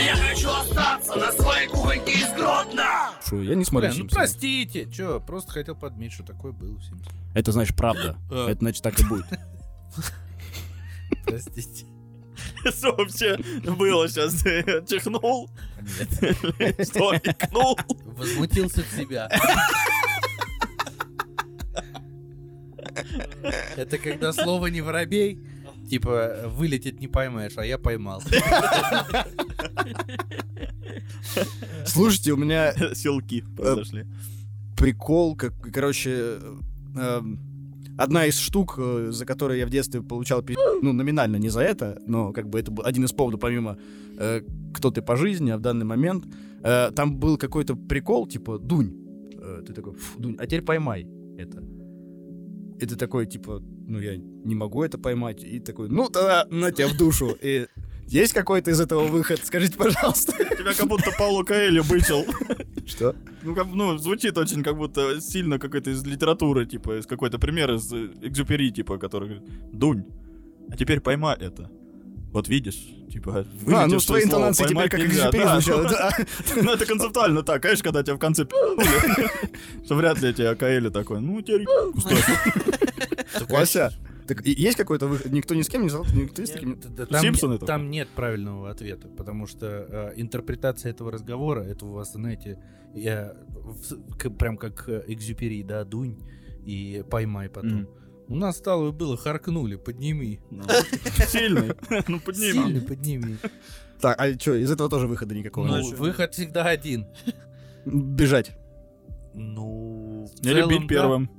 А я хочу остаться на своей кухоньке из Гродно! Шо, я не смотрю Бля, ну «Симпсонов». простите, чё, просто хотел подметить, что такое было в Симпсонах. Это значит правда. А. Это значит так и будет. Простите. Что вообще было сейчас? Чихнул? Что, икнул? Возмутился в себя. Это когда слово не воробей, типа вылететь не поймаешь, а я поймал. Слушайте, у меня Селки произошли. прикол, как, короче, э, одна из штук, э, за которые я в детстве получал, пи***, ну, номинально не за это, но как бы это был один из поводов, помимо э, «Кто ты по жизни», а в данный момент, э, там был какой-то прикол, типа «Дунь». Э, ты такой «Фу, Дунь, а теперь поймай это». И ты такой, типа, ну, я не могу это поймать. И такой, ну, тогда на тебя в душу. И есть какой-то из этого выход? Скажите, пожалуйста. Тебя как будто Пауло Коэльо бычил. Что? Ну, как, ну, звучит очень как будто сильно какой-то из литературы, типа, из какой-то пример из Экзюпери, типа, который говорит, Дунь, а теперь поймай это. Вот видишь, типа, А, ну, с твоей интонацией теперь как нельзя. экзюпери Да, звучало, ну, да. Ну, это концептуально так, конечно, когда тебя в конце что вряд ли тебе Каэли такой, ну, теперь Вася, так есть какой-то выход? Никто ни с кем не зал? Никто с таким... Там, Симпсоны только. там нет правильного ответа, потому что э, интерпретация этого разговора, это у вас, знаете, я, в- к- прям как э, экзюпери, да, дунь и поймай потом. Мгм. У нас стало было харкнули, подними. Сильный. Ну, подними. Сильно подними. Так, а что, из этого тоже выхода никакого? Ну, нет? выход всегда один. Бежать. Ну, в целом, любить да. первым,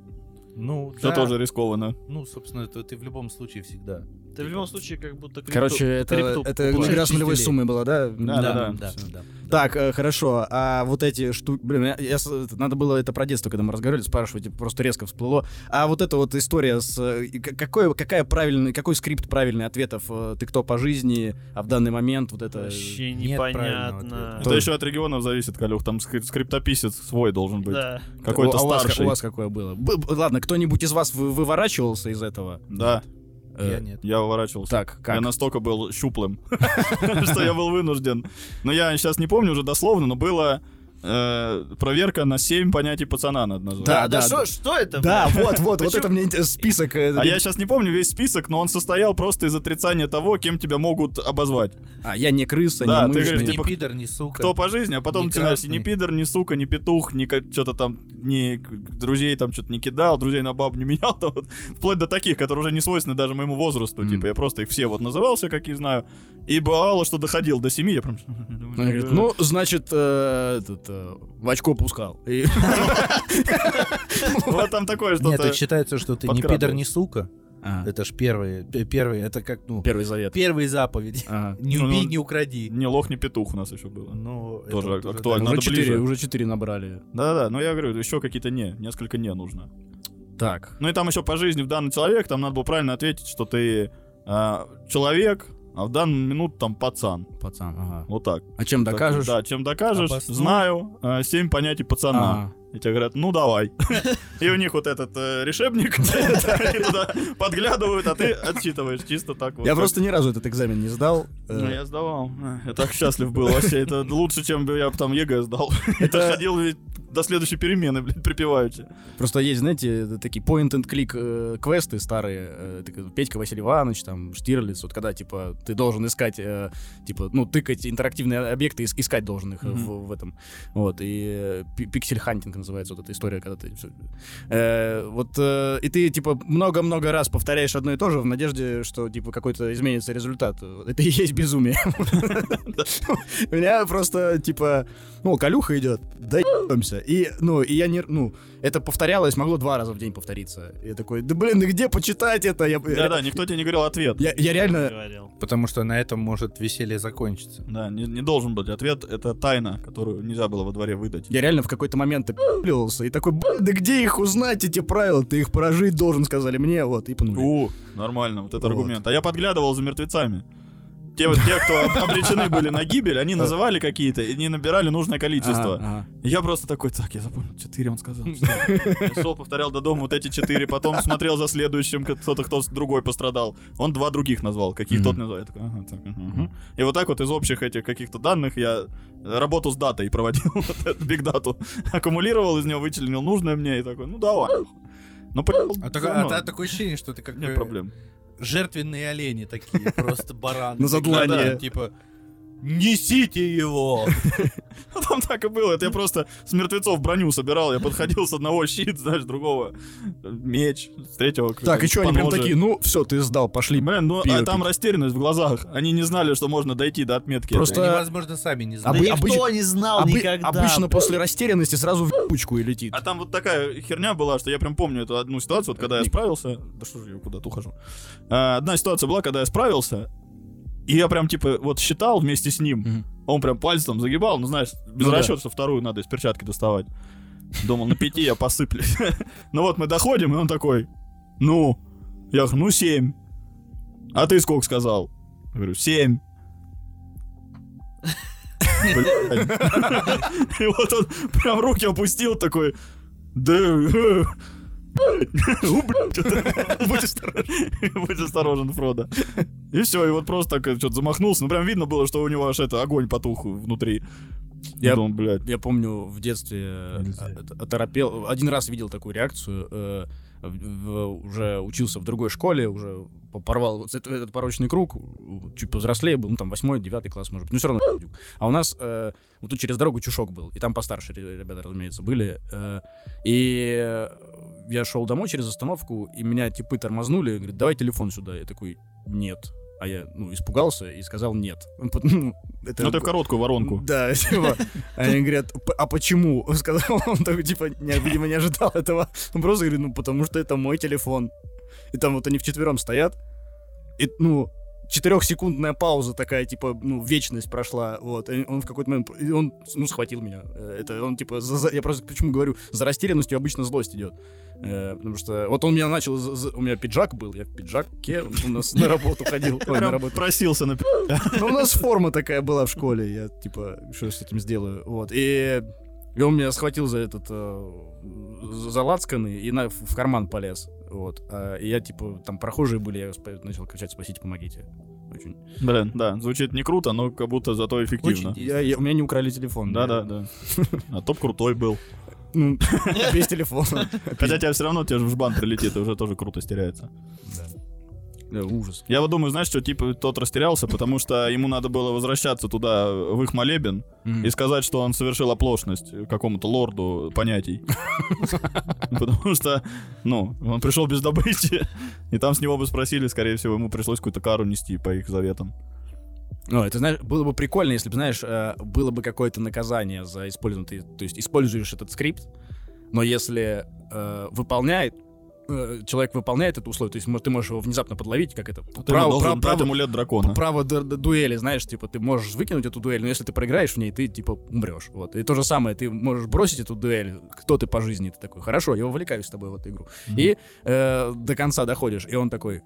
Ну, что да. тоже рискованно. Ну, собственно, это ты в любом случае всегда. Ты в любом случае как будто крипту- Короче, это, крипту это покупаешь. игра с нулевой суммой была, да? Да, да, да, всё. да. Так, э, хорошо. А вот эти штуки... Блин, я, я надо было это про детство, когда мы разговаривали, спрашивать, типа, просто резко всплыло. А вот эта вот история с... э, Какой, какая правильный, какой скрипт правильный ответов? э, Ты кто по жизни? А в данный момент вот это... Вообще Нет правильного непонятно. Это еще от регионов зависит, Калюх. Там скрип- скриптописец свой должен быть. Да. Какой-то а у вас, старший. у вас какое было? Б- ладно, кто-нибудь из вас вы- выворачивался из этого? Да, Я Э, нет. я уворачивался. Так, как? Я настолько был щуплым, что я был вынужден. Но я сейчас не помню уже дословно, но было э, проверка на 7 понятий пацана надо назвать. Да, Да, да, что да. что это? Да, блядь? вот, вот, вот это мне список. э, А я сейчас не помню весь список, но он состоял просто из отрицания того, кем тебя могут обозвать. А, я не крыса, Да, не ты мышь, говоришь, не- Ни типа, пидор, ни сука. Кто по жизни, а потом Не начинаешь ни красный. пидор, ни сука, ни петух, ни что-то там, к- друзей там что-то не кидал, друзей на бабу не менял, там вот, вплоть до таких, которые уже не свойственны даже моему возрасту, Мгм. типа, я просто их все вот называл, все какие знаю, и бывало, что доходил до семи, я прям... Ну, значит, э, этот, э, в очко пускал. Вот там такое Нет, что-то... это считается, что ты не пидор, ни сука. А, Это ж первые, первые, это как, ну, Первый завет. первые заповеди. Ага. Не Ну, убей, ну, не укради. Не лох, не петух у нас еще было. Ну, это Тоже актуально. Уже четыре, ближе. уже четыре набрали. Да-да, но я говорю, еще какие-то не, несколько не нужно. Так. Ну и там еще по жизни в данный человек, там надо было правильно ответить, что ты а, человек, а в данную минуту там пацан. Пацан, ага. Вот так. А чем Так, докажешь? да, чем докажешь, Обоснуй. знаю, а, семь понятий пацана. Ага. И тебе говорят, ну давай. И у них вот этот э, решебник, они туда подглядывают, а ты отчитываешь чисто так вот. Я просто ни разу этот экзамен не сдал. Э, Ну, я сдавал. Я так счастлив был вообще. Это лучше, чем я там ЕГЭ сдал. Это ходил до следующей перемены, блин, припеваючи. Просто есть, знаете, такие point-and-click э, квесты старые. э, Петька Василий Иванович, там, Штирлиц. Вот когда, типа, ты должен искать, э, типа, ну, тыкать интерактивные объекты, ис- искать должен их э, в, в этом. Вот, и пи- pixel hunting называется вот эта история, когда ты... Э, вот, э, и ты, типа, много-много раз повторяешь одно и то же в надежде, что, типа, какой-то изменится результат. Это и есть безумие. У меня просто, типа, ну, Калюха идет, да ебемся. И, ну, и я не, ну, это повторялось, могло два раза в день повториться. И я такой, да блин, где почитать это? Я, Да-да, никто тебе не говорил ответ. я, я реально... Говорил. Потому что на этом может веселье закончиться. Да, не, не должен быть ответ. Это тайна, которую нельзя было во дворе выдать. Я реально в какой-то момент опи***ливался и такой, «Блин, да где их узнать, эти правила? Ты их прожить должен, сказали мне, вот, и пнули. У, нормально, вот это Вот. аргумент. А я подглядывал за мертвецами. Те, вот те, кто об- обречены были на гибель, они называли какие-то и не набирали нужное количество. Я просто такой, так, я запомнил, четыре он сказал. что?» Я шел, повторял до дома вот эти четыре, потом смотрел за следующим, кто-то, кто другой пострадал. Он два других назвал, каких тот назвал. Я такой, ага, так. И вот так вот из общих этих каких-то данных я работу с датой проводил, вот эту биг дату, аккумулировал из него, вычленил нужное мне и такой, ну давай. Ну, А, такое, а та- такое ощущение, что ты как нет бы проблем. Жертвенные олени такие, просто бараны. На задлание. Типа, несите его! Ну, Там так и было. Это я просто с мертвецов броню собирал. Я подходил с одного щит, знаешь, другого меч, с третьего Так, и что, они прям такие, ну, все, ты сдал, пошли. Блин, ну а там растерянность в глазах. Они не знали, что можно дойти до отметки. Просто-. Они, возможно, сами не знали. Да никто не знал никогда. Обычно после растерянности сразу в пучку и летит. А там вот такая херня была, что я прям помню эту одну ситуацию, вот когда я справился. Да что же я куда-то ухожу. А, Одна ситуация была, когда я справился, и я прям типа вот считал вместе с ним. Мгм. Он прям пальцем загибал, ну знаешь, без Ну да. расчета, что вторую надо из перчатки доставать. Думал, на пяти я посыплюсь. Ну вот мы доходим, и он такой, ну, я говорю, ну семь. А ты сколько сказал? Я говорю, семь. И вот он прям руки опустил такой, да, э, будь осторожен, будь осторожен, Фродо. И все, и вот просто так что-то замахнулся, ну прям видно было, что у него аж это огонь потух внутри. Я- думал, блядь, Я помню, в детстве э, Нельзя. от- оторопел. Один раз видел такую реакцию. э, в- в- уже учился в другой школе, уже по- порвал вот этот, этот порочный круг, чуть повзрослее был, ну там восьмой, девятый класс, может быть, ну все равно. А у нас э, вот тут через дорогу чушок был, и там постарше ре- ребята, разумеется, были. э, и э, я шел домой через остановку, и меня типы тормознули, говорят, давай телефон сюда. Я такой, нет. А я, ну, испугался и сказал нет. Ну, это ну ты в короткую воронку. да, типа, они говорят, «П- а почему? Сказал он такой, типа, не, видимо, не ожидал этого. Он просто говорит, ну, потому что это мой телефон. И там вот они вчетвером стоят, и, ну, четырехсекундная пауза такая, типа, ну, вечность прошла, вот, и он в какой-то момент, он, ну, схватил меня. Э, Это он, типа, за- я просто почему говорю, за растерянностью обычно злость идет. Э, потому что вот он меня начал, за- за- у меня пиджак был, я в пиджаке у нас на работу ходил, ой, на работу. просился на. Ну, у нас форма такая была в школе, я, типа, что с этим сделаю, вот, и... И он меня схватил за этот, э, за лацканы и на, в карман полез, вот. А, и я, типа, там прохожие были, я начал кричать, спасите, помогите. Очень. Блин, да, звучит не круто, но как будто зато эффективно. Я- я- у меня не украли телефон. Да, да, да. А топ крутой был. Ну, без телефона. Хотя тебя все равно тебе же в жбан прилетит, и уже тоже круто стеряется. Да, ужас. Я вот думаю, знаешь, что типа тот растерялся, потому что ему надо было возвращаться туда, в их молебен, и сказать, что он совершил оплошность какому-то лорду понятий. Потому что, ну, он пришел без добычи, и там с него бы спросили, скорее всего, ему пришлось какую-то кару нести по их заветам. Ну, это, знаешь, было бы прикольно, если бы, знаешь, э, было бы какое-то наказание за использование, ты, то есть используешь этот скрипт, но если э, выполняет, э, человек выполняет это условие, то есть ты можешь его внезапно подловить, как это, Ты право, право- право- амулет дракона. право ду- ду- дуэли, знаешь, типа, ты можешь выкинуть эту дуэль, но если ты проиграешь в ней, ты, типа, умрешь, вот. И то же самое, ты можешь бросить эту дуэль, кто ты по жизни, ты такой, хорошо, я вовлекаюсь с тобой в эту игру. И э, до конца доходишь, и он такой,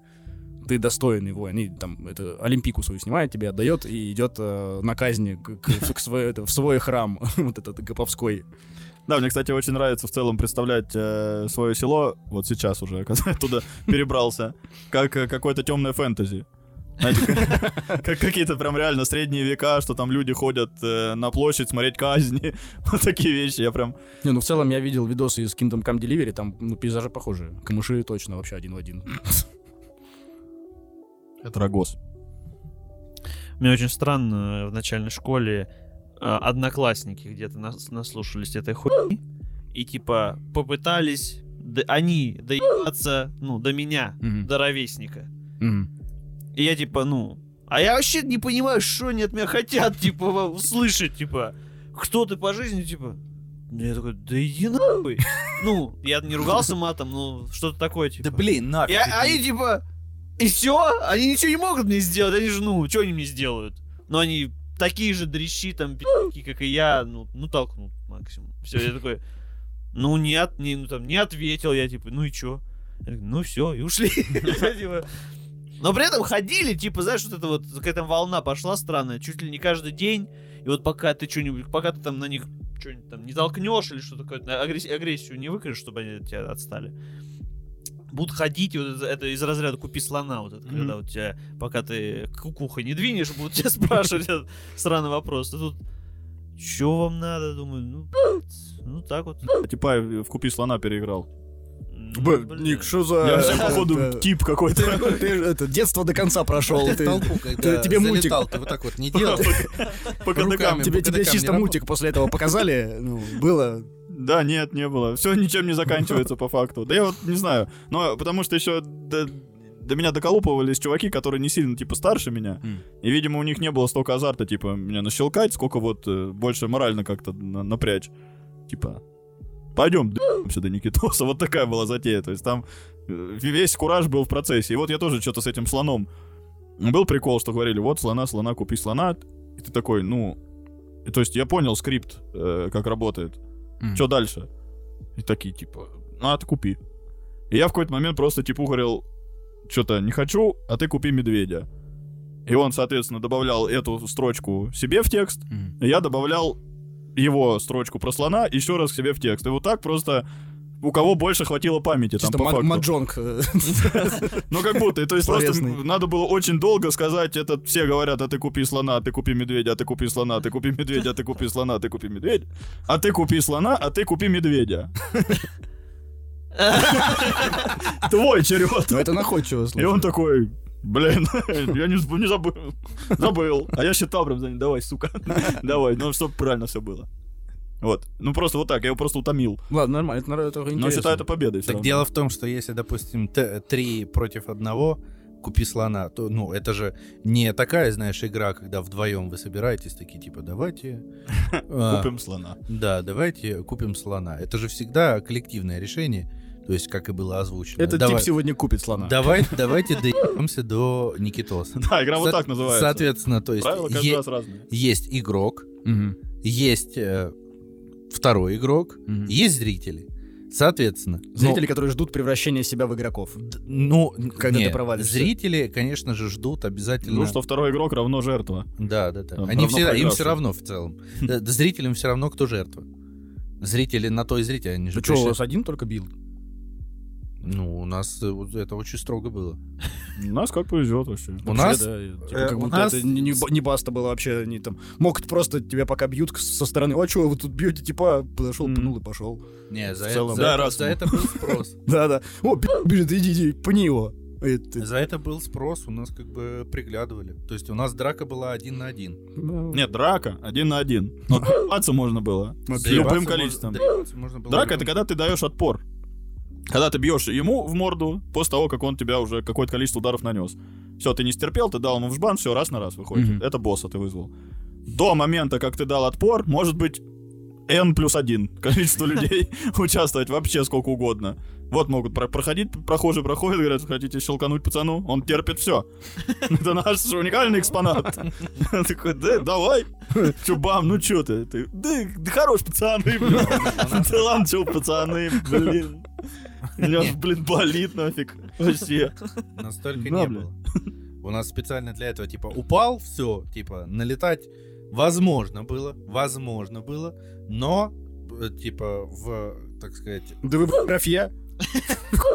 ты достойный воин, и там это Олимпику свою снимает, тебе отдает и идет э, на казни к, к- к свой- это, в свой храм, вот этот Гоповской. Да, мне, кстати, очень нравится в целом представлять э, свое село, вот сейчас уже, когда я туда перебрался, как э, какое-то темное фэнтези. Знаете, как, как какие-то прям реально средние века, что там люди ходят э, на площадь смотреть казни. Вот такие вещи. Я прям... Не, ну в целом я видел видосы из Kingdom Come Delivery, там ну, пейзажи похожие. Камыши точно вообще один в один. Это Рогоз. Мне очень странно э, в начальной школе одноклассники где-то нас, наслушались этой хуйни и типа попытались д- они доебаться, ну, до меня, Мгм. до ровесника. Мгм. И я типа, ну, а я вообще не понимаю, что они от меня хотят, типа, услышать, типа, кто ты по жизни, типа. Я такой, да иди нахуй. Ну, я не ругался матом, ну, что-то такое, типа. Да блин, И нафиг. а- они типа, и все, они ничего не могут мне сделать, они же, ну, что они мне сделают? Ну, они такие же дрищи, там, пи***ки, как и я, ну, ну, толкнут максимум. Все, я такой, ну, не, от, не, ну, там, не ответил я, типа, ну и чё? Я ну, все, и ушли. Типа, Но при этом ходили, типа, знаешь, вот это вот, какая-то волна пошла странная, чуть ли не каждый день. И вот пока ты что-нибудь, пока ты там на них что-нибудь там не толкнешь или что-то такое, агрессию не выкажешь, чтобы они от тебя отстали. Будут ходить, и вот это, это из разряда купи слона, вот это, Мгм. когда у тебя, пока ты кукухой не двинешь, будут тебя спрашивать этот сраный вопрос. А тут, что вам надо? Думаю, ну, ну так вот. Типа в купи слона переиграл. Ну, Б, блин. Ник, что за... Я все, походу, тип какой-то. Ты, ты это, детство до конца прошел. Ты ты- толпу, когда тебе мультик. ты вот так вот не делал. По. Тебе, По тебе кадыкам чисто мультик после этого показали, ну, было... Да, нет, не было. Все ничем не заканчивается по факту. Да я вот не знаю. Но потому что еще до, до меня доколупывались чуваки, которые не сильно, типа, старше меня. И, видимо, у них не было столько азарта, типа, меня нащелкать, сколько вот э, больше морально как-то на- напрячь. Типа, пойдем, д***мся до Никитоса. Вот такая была затея. То есть там э, весь кураж был в процессе. И вот я тоже что-то с этим слоном. Был прикол, что говорили, вот слона, слона, купи слона. И ты такой, ну... и то есть я понял скрипт, э, как работает. Что дальше? И такие, типа, ну, а ты купи. И я в какой-то момент просто, типа, говорил, что-то не хочу, а ты купи медведя. И он, соответственно, добавлял эту строчку себе в текст, М. и я добавлял его строчку про слона еще раз к себе в текст. И вот так просто у кого больше хватило памяти там Чисто по ма- факту. маджонг. э, Ну, как будто. И то есть просто надо было очень долго сказать, это все говорят, а ты купи слона, а ты купи медведя, а ты купи слона, а ты купи медведя, а ты купи слона, а ты купи медведя, а ты купи слона, а ты купи медведя. Твой черед. Ну, это находчиво, И он такой, блин, я не, не забыл. Забыл. А я считал прям за ним, давай, сука. Давай, ну, чтобы правильно все было. Вот. Ну, просто вот так, я его просто утомил. Ладно, нормально, это, это Но интересно. считаю это победой. Так равно. дело в том, что если, допустим, три против одного, купи слона, то, ну, это же не такая, знаешь, игра, когда вдвоем вы собираетесь, такие, типа, давайте... а, Купим слона. Да, давайте купим слона. Это же всегда коллективное решение, то есть, как и было озвучено. Этот Давай- тип сегодня купит слона. Давай, давайте доебемся до Никитоса. Да, игра вот так называется. Соответственно, то есть Правила каждый раз разные. есть игрок, есть э, второй игрок, Мгм. есть зрители. Соответственно, ну, Зрители, которые ждут превращения себя в игроков. ну, Когда не, ты провалишься. Зрители, конечно же, ждут обязательно. Ну, что второй игрок равно жертва. Да, да, да. Там Они все, им все равно в целом. Да, да, Зрителям все равно, кто жертва. Зрители на то и зрители, они же Ты что, у вас один только бил? Ну, у нас э, это очень строго было. У нас как повезет вообще. У нас... да, типа, э, как у будто нас- это не, не ба- не баста было вообще. Они там могут просто тебя пока бьют со стороны. А что вы тут бьете? Типа, подошел, пнул и пошел. Не, за, это, за да, это- раз за ему. это был спрос. Да-да. О, бежит, иди, иди, пни его. Это- За это был спрос, у нас как бы приглядывали. То есть у нас драка была один на один. ну, Нет, драка один на один. Но драться можно было. Ну, С любым количеством. можно было Драка любым. это когда ты даешь отпор. Когда ты бьешь ему в морду после того, как он тебя уже какое-то количество ударов нанес. Все, ты не стерпел, ты дал ему в жбан, все, раз на раз выходит. Мгм. Это босса ты вызвал. До момента, как ты дал отпор, может быть N плюс один количество людей участвовать вообще сколько угодно. Вот могут про- проходить, прохожие проходят, говорят, хотите щелкануть пацану? Он терпит все. Это наш уникальный экспонат. Он такой, да, давай. Чё, бам, ну чё ты? Ты, Да, хорош, пацаны, блин. Да ладно, чё, пацаны, блин. У меня, аж, блин, болит нафиг. Вообще. Настолько не было. У нас специально для этого, типа, упал, все, типа, налетать возможно было, возможно было, но, э, типа, в, так сказать... Да вы, графья.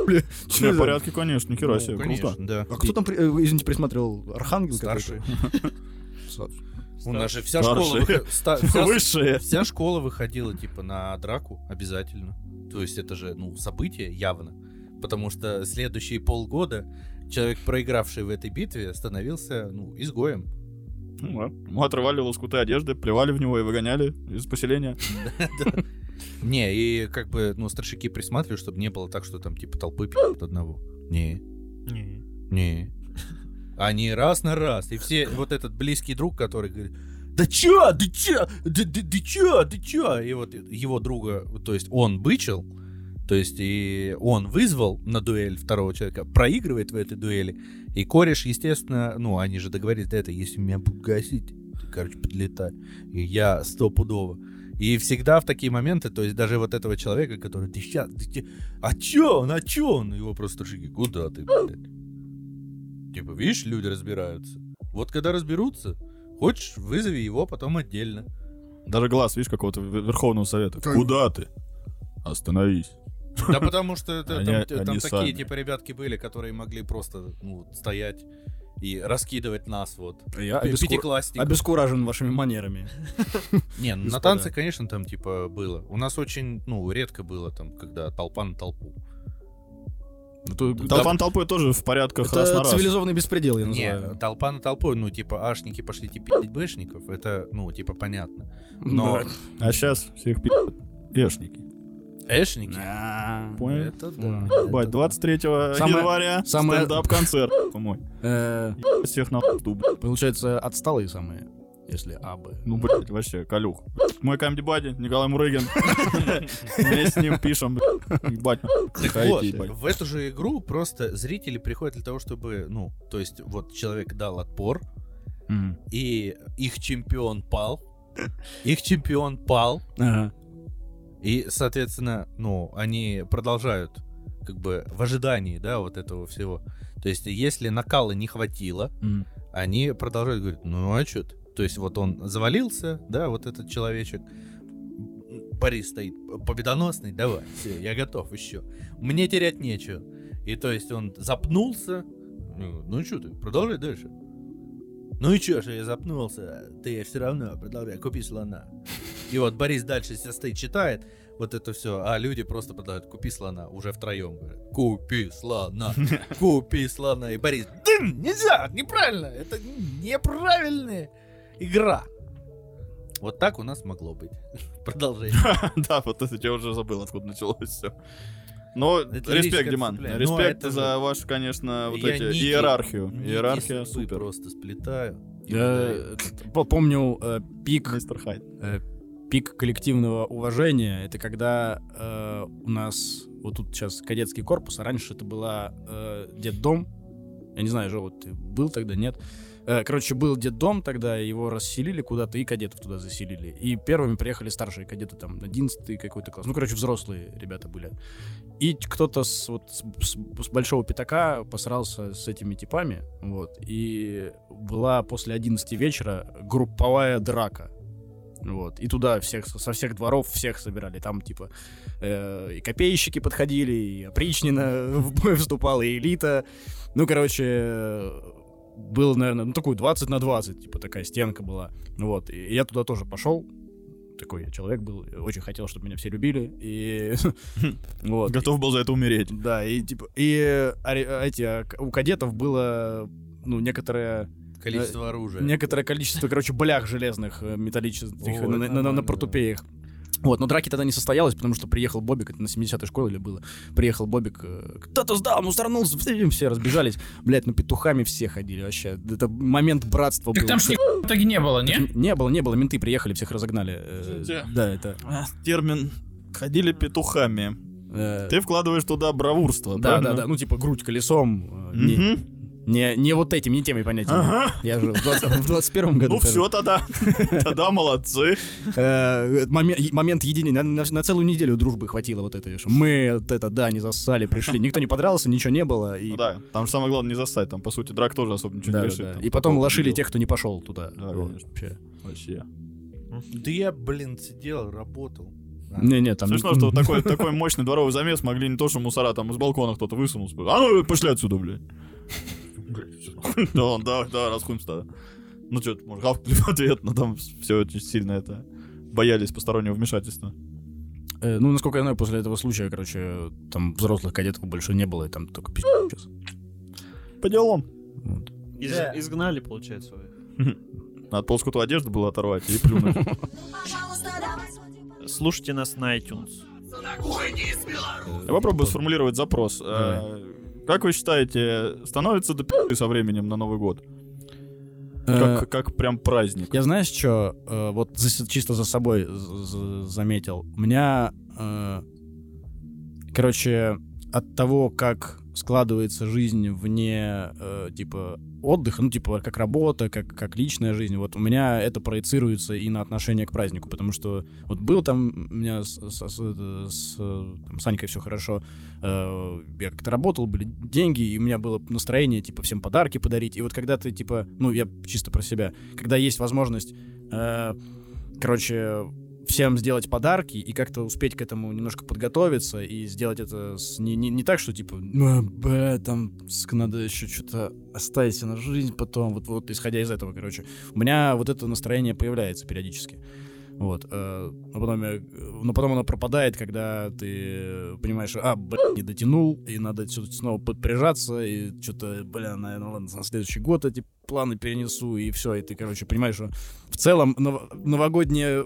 Бля, В порядке, конечно, нихера ну, себе, круто. да. А кто там, э, извините, присмотрел? Архангел Старший. У нас же вся школа... выход- ста- вся- Высшие. Вся школа выходила, типа, на драку обязательно. То есть это же, ну, событие явно. Потому что следующие полгода человек, проигравший в этой битве, становился, ну, изгоем. Ну, да. Ему отрывали лоскуты одежды, плевали в него и выгоняли из поселения. Не, и как бы, ну, старшики присматривали, чтобы не было так, что там, типа, толпы пи***т одного. Не, Не. не. Они раз на раз. И все, вот этот близкий друг, который говорит, да чё, да чё, да, да, да чё, да чё? И вот его друга, то есть он бычил, то есть и он вызвал на дуэль второго человека, проигрывает в этой дуэли, и кореш, естественно, ну, они же договорились, да это, если меня будут гасить, ты, короче, подлетай. И я стопудово. И всегда в такие моменты, то есть даже вот этого человека, который, ты сейчас, ты, а чё он, а чё он? Его просто старшики, куда ты, блядь? Типа, видишь, люди разбираются. Вот когда разберутся, хочешь, вызови его потом отдельно. Даже глаз, видишь, какого-то Вер- Верховного Совета. Куда ты? Остановись. Да потому что это, Они- там, там они такие сами. типа ребятки были, которые могли просто ну, стоять и раскидывать нас вот. Я Пятиклассников. обескуражен вашими манерами. Не, ну, на танцы, конечно, там типа было. У нас очень, ну, редко было там, когда толпа на толпу. Ну, то- Толпа на толпой тоже в порядках раз на Это раз. цивилизованный беспредел, я Не, называю. толпа на толпу, ну, типа, ашники пошли пить бэшников, это, ну, типа, понятно. Но Да. А сейчас всех пи***ют эшники. эшники, А, Понял? это да. Бать, 23 Самое- января самое- стендап-концерт мой. Э, Всех на. Получается, отсталые самые, если абы. Ну, блядь, вообще, Калюх. Мой камеди бади, Николай Мурыгин. Мы с ним пишем. Ебать. Так вот, в эту же игру просто зрители приходят для того, чтобы, ну, то есть, вот человек дал отпор, и их чемпион пал, их чемпион пал, и, соответственно, ну, они продолжают, как бы, в ожидании, да, вот этого всего. То есть, если накала не хватило, они продолжают говорить, ну а что ты? То есть вот он завалился, да, вот этот человечек, Борис стоит победоносный, давай, все, я готов еще. Мне терять нечего. И то есть он запнулся, ну, ну что ты, продолжай дальше. Ну и чё же я запнулся, ты все равно продолжай, купи слона. И вот Борис дальше себя стоит, читает вот это все, а люди просто продолжают, купи слона, уже втроем говорят, купи слона, купи слона. И Борис, дым, нельзя, неправильно, это неправильная игра. Вот так у нас могло быть. Продолжение. Да, вот это я уже забыл, откуда началось все. Но Это респект, Диман. Респект за же- вашу, конечно, вот Я эти нити- иерархию. нити Иерархия супер. просто сплетаю. Я по- помню э, пик Мистер Хайд. э, пик коллективного уважения. Это когда э, у нас вот тут сейчас кадетский корпус, а раньше это была э, детдом. Я не знаю, же вот ты был тогда, нет? Э, короче, был детдом тогда, его расселили куда-то, и кадетов туда заселили. И первыми приехали старшие кадеты, там, 11 какой-то класс. Ну, короче, взрослые ребята были. И кто-то с, вот, с, с- большого пятака посрался с этими типами, вот. И была после 11 вечера групповая драка. Вот. И туда всех, со всех дворов всех собирали. Там, типа, э, и копейщики подходили, и опричнина в бой вступала, и элита. Ну, короче, э, было, наверное, ну, такую 20 на 20, типа, такая стенка была. Вот. И я туда тоже пошел. Такой я человек был. Очень хотел, чтобы меня все любили. И вот. Готов был за это умереть. Да, и типа, и э, ари- а, эти, а, у кадетов было, ну, некоторое, Количество оружия. некоторое количество, короче, блях железных, э, металлических на, на- на- на портупеях. Вот, но драки тогда не состоялось, потому что приехал Бобик, это на 70-й школе или было, приехал Бобик, э, кто-то сдал, ну, сорнулся, все разбежались, блядь, ну, петухами все ходили вообще, это момент братства Так был. там ж в итоге не было, не? Не было, не было, менты приехали, всех разогнали. э, Где? Да, это... А, Термин «ходили петухами». э, Ты вкладываешь туда бравурство, Да, правильно? да, да, ну, типа, грудь колесом, э, не-. Не, не вот этим, не теми понятиями. Ага. Я же в 20 в 21 году. Ну все тогда. Тогда молодцы. Э, е- момент единения. На, целую неделю дружбы хватило вот этой. что Мы это, да, не зассали, пришли. Никто не подрался, ничего не было. Ну Да, там же самое главное не застать. Там, по сути, драк тоже особо ничего не решит. И по потом лошили тех, кто не пошел туда. Вообще. Вообще. Да я, блин, сидел, работал. А. Не-не, там... Смешно, что такой, такой мощный дворовый замес могли не то, что мусора там из балкона кто-то высунулся. А ну, пошли отсюда, блядь. Да, да, да, расхуемся. Ну что, может, гавкнули в ответ, но там все очень сильно это... Боялись постороннего вмешательства. Э, ну, насколько я знаю, после этого случая, короче, там взрослых кадетов больше не было, и там только пиздец. По делам. Вот. Из- Изгнали, получается. Надо полскуту одежды было оторвать и плюнуть. Слушайте нас на iTunes. Я попробую сформулировать запрос. Э, Как вы считаете, становится до пи***и со временем на Новый год? Э, Как, как прям праздник. Я знаешь, что вот за- чисто за собой заметил. У меня, э, короче, от того, как складывается жизнь вне, э, типа, отдыха, ну, типа, как работа, как, как личная жизнь, вот у меня это проецируется и на отношение к празднику, потому что вот был там у меня с, с, с, с, там, с Анькой все хорошо, э, я как-то работал, были деньги, и у меня было настроение, типа, всем подарки подарить, и вот когда ты, типа, ну, я чисто про себя, когда есть возможность, э, короче, всем сделать подарки и как-то успеть к этому немножко подготовиться и сделать это с, не, не, не так, что типа, ну, б, там надо еще что-то оставить на жизнь потом, вот, вот исходя из этого, короче. У меня вот это настроение появляется периодически. Вот. э, но, потом, но потом оно пропадает, когда ты понимаешь, а, блин, не дотянул, и надо что-то снова подпряжаться, и что-то, бля, наверное, ладно, на следующий год эти планы перенесу, и все, и ты, короче, понимаешь, что в целом нов- новогоднее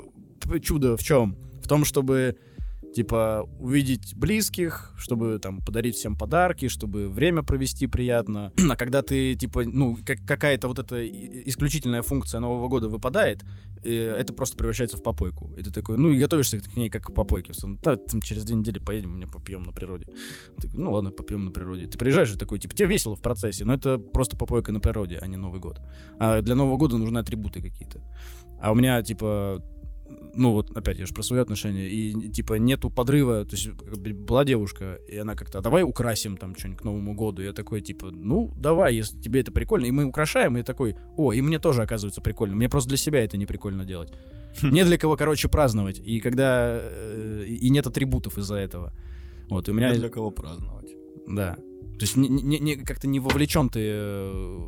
чудо в чем? В том, чтобы типа увидеть близких, чтобы там подарить всем подарки, чтобы время провести приятно. А когда ты типа, ну, как, какая-то вот эта исключительная функция Нового года выпадает, э, это просто превращается в попойку. И ты такой, ну, и готовишься к ней как к попойке. Что, Да, там через две недели поедем, мне попьем на природе. Ты ну ладно, попьем на природе. Ты приезжаешь и такой, типа, тебе весело в процессе, но это просто попойка на природе, а не Новый год. А для Нового года нужны атрибуты какие-то. А у меня, типа, ну вот, опять, я же про свои отношения, и, типа, нету подрыва, то есть, была девушка, и она как-то, «А давай украсим там что-нибудь к Новому году, я такой, типа, ну, давай, если тебе это прикольно, и мы украшаем, и такой, о, и мне тоже, оказывается, прикольно, мне просто для себя это не прикольно делать. Не для кого, короче, праздновать, и когда, э, и нет атрибутов из-за этого. Вот, и у меня... Для кого праздновать? Да. То есть не, не- не- как-то не вовлечен ты э,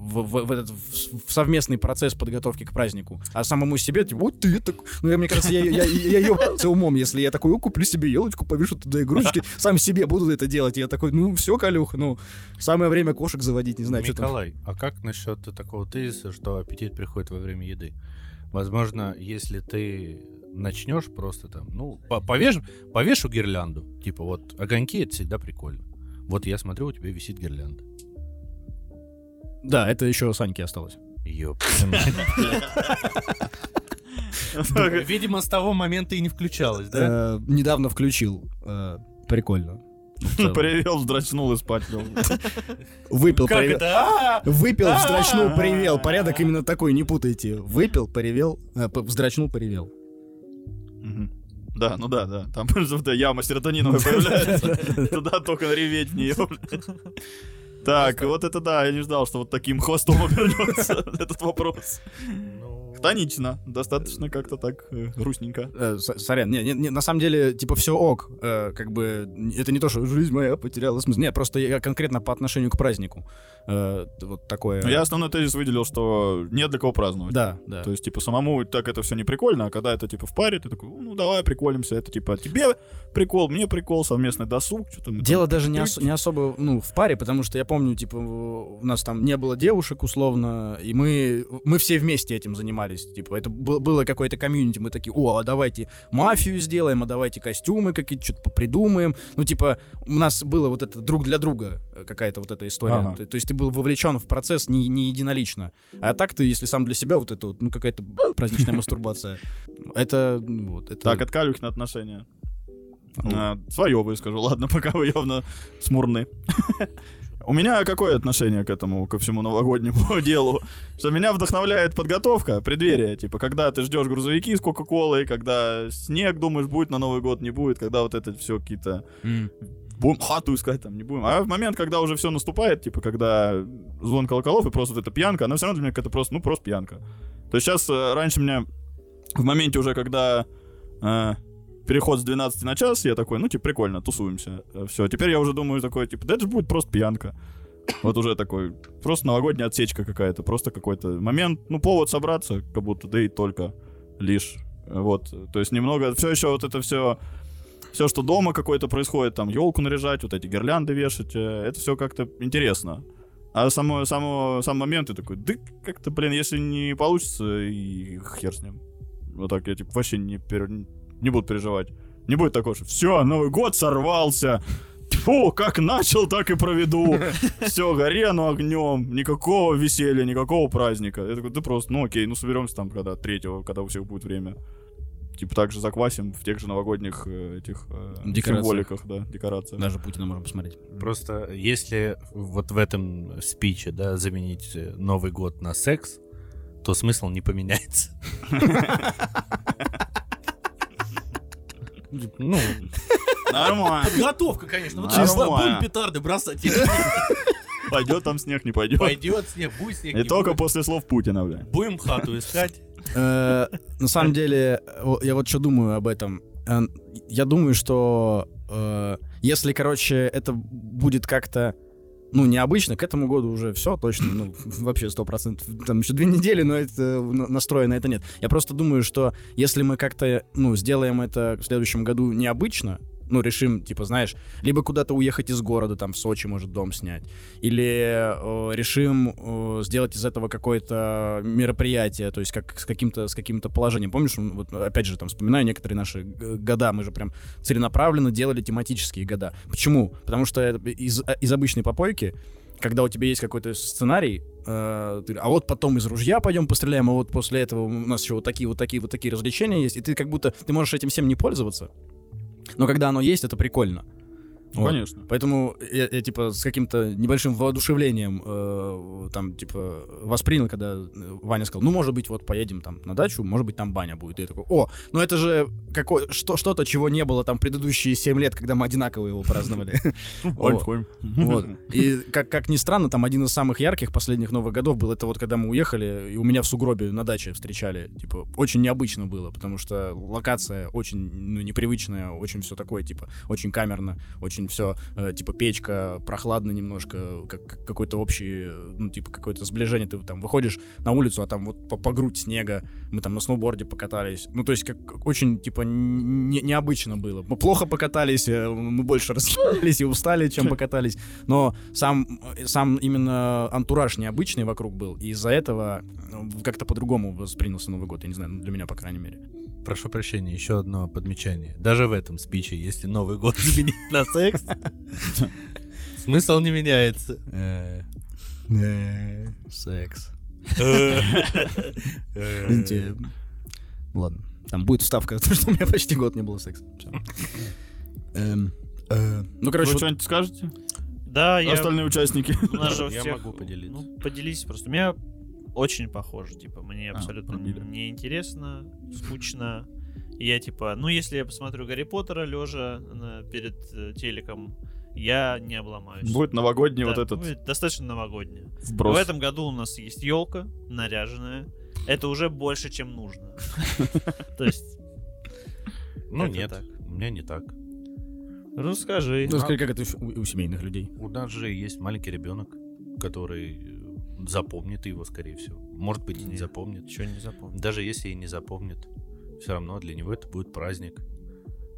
в, в- в этот в, в совместный процесс подготовки к празднику. А самому себе, типа, вот ты так. Ну, я, мне кажется, я, я, я, ёбался умом, если я такой, «О, куплю себе елочку, повешу туда игрушки, сам себе буду это делать. Я такой, ну, все, Калюх, ну, самое время кошек заводить, не знаю, что там. Николай, а как насчет такого тезиса, что аппетит приходит во время еды? Возможно, если ты начнешь просто там, ну, по- повеш, повешу гирлянду, типа вот огоньки это всегда прикольно. Вот я смотрю, у тебя висит гирлянда. Да, это еще Саньке осталось. Ёп. Видимо, с того момента и не включалось, да? Э, недавно включил. э, Прикольно. Привел, вздрачнул и спать. Выпил, привел-? А! Выпил, вздрачнул, поревел. Порядок именно такой, не путайте. Выпил, поревел, э, п- вздрачнул, поревел. Мгм. Да, ну да, да. Там просто яма серотониновая появляется. Туда только реветь в нее. Так, вот это да, я не ждал, что вот таким хвостом обернется этот вопрос. Хтонично, достаточно как-то так э, грустненько. Э, Сорян, не, не, не, на самом деле, типа, все ок. Э, как бы, это не то, что жизнь моя потеряла смысл. Нет, просто я конкретно по отношению к празднику. Э, вот такое. Я основной тезис выделил, что нет для кого праздновать. Да, да. То есть, типа, самому так это все не прикольно, а когда это, типа, в паре, ты такой, ну, давай приколимся, это, типа, тебе прикол, мне прикол, совместный досуг, что-то там Дело даже не, ос- не особо, ну, в паре, потому что я помню, типа, у нас там не было девушек, условно, и мы, мы все вместе этим занимались. Типа, это был- было какое-то комьюнити, мы такие, о, а давайте мафию сделаем, а давайте костюмы какие-то, что-то придумаем. Ну, типа, у нас было вот это друг для друга э, какая-то вот эта история. Ага. То, то есть ты был вовлечен в процесс не, не единолично. А так ты, если сам для себя, вот это вот, ну, какая-то праздничная мастурбация. Это, ну, вот, это... Так, от Калюхина отношения. свое выскажу, ладно, пока вы явно смурны. У меня какое отношение к этому, ко всему новогоднему делу? Что меня вдохновляет подготовка, преддверие. Типа, когда ты ждешь грузовики с Кока-Колой, когда снег, думаешь, будет на Новый год, не будет, когда вот это все какие-то... Будем хату искать, там, не будем. А в момент, когда уже все наступает, типа, когда звон колоколов и просто вот эта пьянка, она все равно для меня какая-то просто, ну, просто пьянка. То есть сейчас, э, раньше меня в моменте уже, когда э, переход с 12 на час, я такой, ну, типа, прикольно, тусуемся. Все, теперь я уже думаю такой, типа, да это же будет просто пьянка. Вот уже такой, просто новогодняя отсечка какая-то, просто какой-то момент, ну, повод собраться, как будто, да и только лишь. Вот, то есть немного, все еще вот это все, все, что дома какое-то происходит, там, елку наряжать, вот эти гирлянды вешать, э, это все как-то интересно. А само, само, сам момент ты такой, да как-то, блин, если не получится, и хер с ним. Вот так я, типа, вообще не, пер- не буду переживать. Не будет такого, что все, Новый год сорвался. Фу, как начал, так и проведу. Все, горену огнем. Никакого веселья, никакого праздника. Я такой, да просто, ну окей, ну соберемся там, когда третьего, когда у всех будет время. типа так же заквасим в тех же новогодних э, этих э, Декорациях. символиках, да, декорациях. Даже Путина можем посмотреть. Просто если вот в этом спиче, да, заменить э, Новый год на секс, то смысл не поменяется. Ну, Нормально. подготовка, конечно. Вот числа будем петарды бросать. Пойдет там снег, не пойдет. Пойдет снег, будет снег. И не только после слов Путина, бля. Будем хату искать. Э, На самом деле, я вот что думаю об этом. Э, Я думаю, что э, если, короче, это будет как-то ну, необычно, к этому году уже все точно, ну, вообще сто процентов. Там еще две недели, но это на- настроя на это нет. Я просто думаю, что если мы как-то, ну, сделаем это в следующем году необычно, ну, решим, типа, знаешь, либо куда-то уехать из города, там, в Сочи, может, дом снять, или э, решим э, сделать из этого какое-то мероприятие, то есть как с каким-то с каким-то положением. Помнишь, вот опять же, там, вспоминаю некоторые наши года, мы же прям целенаправленно делали тематические года. Почему? Потому что из, э, из обычной попойки когда у тебя есть какой-то сценарий, э, а вот потом из ружья пойдем постреляем, а вот после этого у нас еще вот такие вот такие вот такие развлечения есть, и ты как будто ты можешь этим всем не пользоваться, но когда оно есть, это прикольно. Вот. конечно. Поэтому я, я, типа с каким-то небольшим воодушевлением э, там типа воспринял, когда э, Ваня сказал, ну может быть вот поедем там на дачу, может быть там баня будет. И я такой, о, ну это же какое что что-то чего не было там предыдущие 7 лет, когда мы одинаково его праздновали. Вот. И как, как ни странно, там один из самых ярких последних Новых годов был это вот когда мы уехали, и у меня в сугробе на даче встречали. Типа, очень необычно было, потому что локация очень ну, непривычная, очень все такое, типа, очень камерно, очень все, типа, печка, прохладно немножко, как, как какой-то общий, э, ну, типа, какое-то сближение. Ты там выходишь на улицу, а там вот по, по грудь снега, мы там на сноуборде покатались. Ну, то есть, как очень, типа, не- необычно было. Мы плохо покатались, э, мы больше расхились и устали, чем покатались. Но сам, э, сам именно антураж необычный вокруг был, и из-за этого э, как-то по-другому воспринялся Новый год, я не знаю, для меня, по крайней мере. Прошу прощения, еще одно подмечание. Даже в этом спиче, если Новый год заменить на секс, смысл не меняется. Секс. Э, Извините. Ладно. Там будет вставка, потому что у меня почти год не было секса. Эм, э, Ну, короче, Вы что-нибудь скажете? Да, я... Остальные участники. Я могу поделиться. Ну, поделись просто. У меня очень похоже, типа, мне А, абсолютно пробили. неинтересно, скучно. И я, типа, ну, если я посмотрю Гарри Поттера лежа перед э, телеком, я не обломаюсь. Будет новогодний Да, вот этот будет достаточно новогоднее. вброс. В этом году у нас есть елка наряженная. Это уже больше, чем нужно. То есть, Ну нет, у меня не так. ну скажи. ну, скажи, как это у семейных людей. У нас же есть маленький ребенок, который запомнит его, скорее всего. Может быть, и не Нет. запомнит. Ничего не запомнил. Даже если и не запомнит, все равно для него это будет праздник.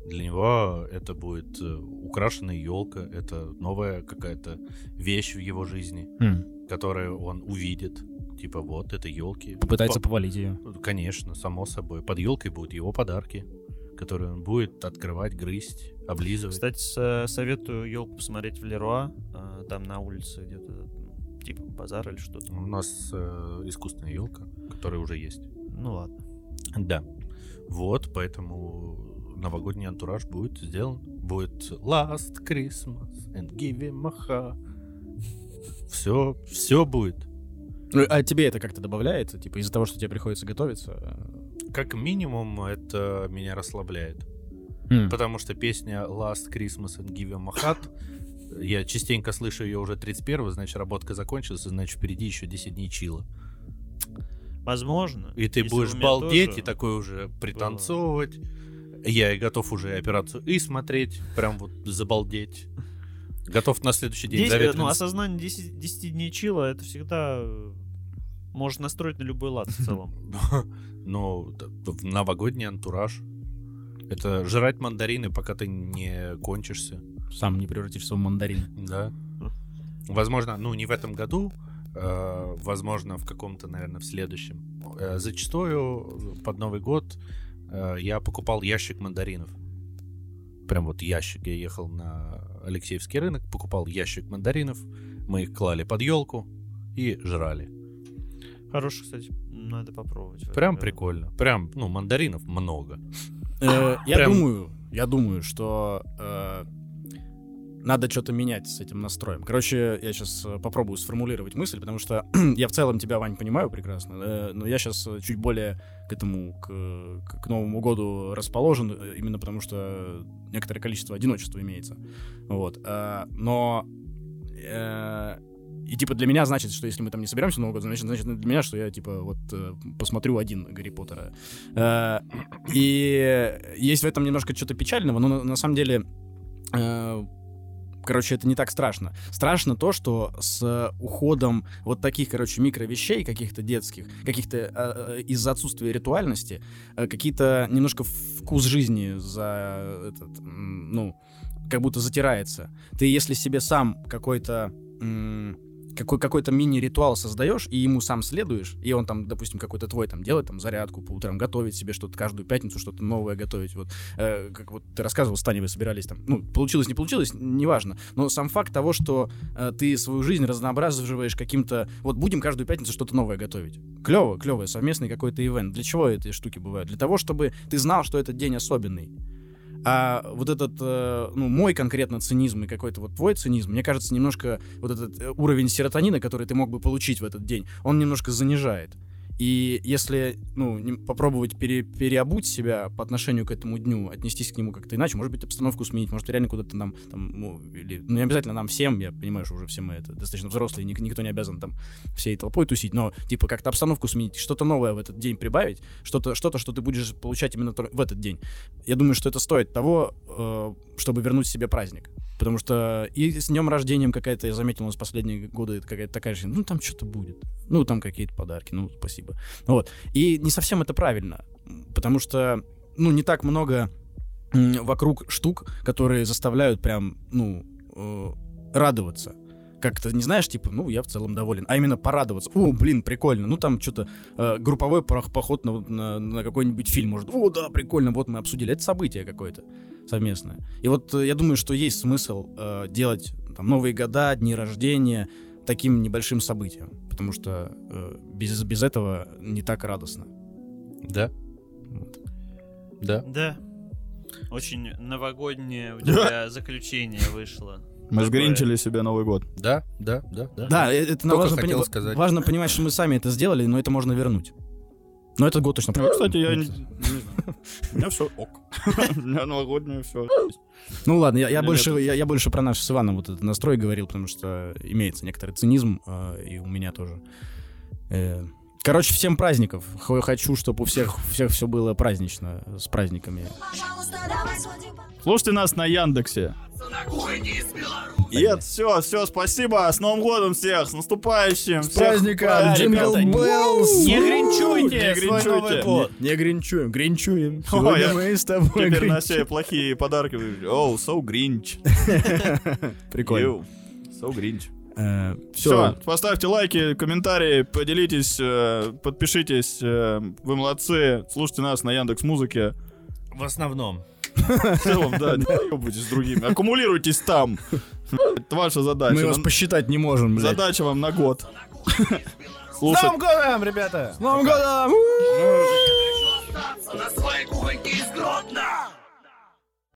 Для него это будет э, украшенная елка, это новая какая-то вещь в его жизни, которую он увидит. Типа вот, это елки. Попытается повалить ее. Конечно, само собой. Под елкой будут его подарки, которые он будет открывать, грызть, облизывать. Кстати, со- советую елку посмотреть в Леруа. а, Там на улице где-то типа базар или что-то. У нас э, искусственная елка, которая уже есть. Ну ладно. Да. Вот, поэтому новогодний антураж будет сделан. Будет Last Christmas and give him a hug. Все, все будет. Ну, а тебе это как-то добавляет? Типа из-за того, что тебе приходится готовиться? Как минимум, это меня расслабляет. м. Потому что песня Last Christmas and give him a hug, я частенько слышу ее уже 31 значит, работка закончилась, значит, впереди еще 10 дней чила. Возможно. И ты будешь балдеть и такой уже пританцовывать. Я и готов уже операцию и смотреть, прям вот забалдеть. Готов на следующий день Десять- заветриться. ну, осознание 10, 10 дней чила, это всегда э, может настроить на любой лад в целом. Ну, новогодний антураж. Это жрать мандарины, пока ты не кончишься. Сам не превратишься в мандарин. Да. Возможно, ну, не в этом году, э, возможно, в каком-то, наверное, в следующем. Э, зачастую под Новый год э, я покупал ящик мандаринов. Прям вот ящик. Я ехал на Алексеевский рынок, покупал ящик мандаринов. Мы их клали под елку и жрали. Хороший, кстати, надо попробовать. Прям прикольно. Прям, ну, мандаринов много. Э, Я думаю, я думаю, что э, надо что-то менять с этим настроем. Короче, я сейчас попробую сформулировать мысль, потому что я в целом тебя, Вань, понимаю прекрасно, э, но я сейчас чуть более к этому, к, к- Новому году расположен, э, именно потому что некоторое количество одиночества имеется. Вот. э, Но э, и типа для меня значит, что если мы там не соберемся на Новый год, значит, значит для меня, что я типа вот э, посмотрю один Гарри Поттера. Э, И есть в этом немножко что-то печального, но на, самом деле, э, короче, это не так страшно. Страшно то, что с уходом вот таких, короче, микровещей каких-то детских, каких-то э, э, из-за отсутствия ритуальности, э, какие-то немножко вкус жизни за этот, ну, как будто затирается. Ты если себе сам какой-то м, какой, какой-то мини-ритуал создаешь, и ему сам следуешь, и он там, допустим, какой-то твой там делает там зарядку по утрам, готовить себе что-то каждую пятницу, что-то новое готовить. Вот, э, как вот ты рассказывал, с Таней вы собирались там, ну, получилось, не получилось, неважно, но сам факт того, что э, ты свою жизнь разнообразиваешь каким-то, вот будем каждую пятницу что-то новое готовить. Клево, клево, совместный какой-то ивент. Для чего эти штуки бывают? Для того, чтобы ты знал, что этот день особенный. А вот этот, э, ну, мой конкретно цинизм и какой-то вот твой цинизм, мне кажется, немножко вот этот э, уровень серотонина, который ты мог бы получить в этот день, он немножко занижает. И если, ну, попробовать пере- переобуть себя по отношению к этому дню, отнестись к нему как-то иначе, может быть, обстановку сменить, может, реально куда-то нам, там, ну, или, ну, не обязательно нам всем, я понимаю, что уже все мы это достаточно взрослые, ник- никто не обязан там всей толпой тусить, но, типа, как-то обстановку сменить, что-то новое в этот день прибавить, что-то, что-то, что ты будешь получать именно в этот день. Я думаю, что это стоит того, э, чтобы вернуть себе праздник. Потому что и с днем рождением какая-то, я заметил, у нас последние годы какая-то такая же, ну там что-то будет. Ну там какие-то подарки, ну спасибо. Вот. И не совсем это правильно. Потому что, ну, не так много вокруг штук, которые заставляют прям, ну, э, радоваться. Как-то, не знаешь, типа, ну, я в целом доволен. А именно порадоваться. О, блин, прикольно. Ну, там что-то э, групповой поход на, на, на какой-нибудь фильм, может. О, да, прикольно, вот мы обсудили. Это событие какое-то совместное. И вот э, я думаю, что есть смысл э, делать там, Новые года, дни рождения таким небольшим событием. Потому что э, без, без этого не так радостно. Да. Да. Да. Очень новогоднее у тебя заключение вышло. Мы Такое. сгринчили себе Новый год. Да, да, да, да. Да, это Только важно, хотел пони- сказать. важно понимать, что мы сами это сделали, но это можно вернуть. Но этот год точно... Ну, кстати, я не, не знаю. У меня все ок. У меня новогоднее все. Ну ладно, я, я больше, я, я больше про наш с Иваном вот этот настрой говорил, потому что имеется некоторый цинизм, э, и у меня тоже. Э, короче, всем праздников. Х- Хочу, чтобы у всех, всех все было празднично, с праздниками. Слушайте нас на Яндексе. На кухне из Беларуси. Это все, все, спасибо. С Новым годом всех, с наступающим. С праздником! Jingle Bells! Не гринчуйте Не свой гринчуйте. Новый год. Не, не гринчуем, гринчуем. Сегодня я мы с тобой Теперь на все плохие подарки. Оу, so grinch. Прикольно. So grinch. Все. Все, поставьте лайки, комментарии, поделитесь, э, подпишитесь. э, Вы молодцы. Слушайте нас на Яндекс Музыке. В основном. В целом, да, не ебайтесь с другими. Аккумулируйтесь там. Это ваша задача. Мы вас посчитать не можем, блядь. Задача вам на год. Слушать. годом, ребята! С Новым годом! Остаться на своей кухоньке из Гродно.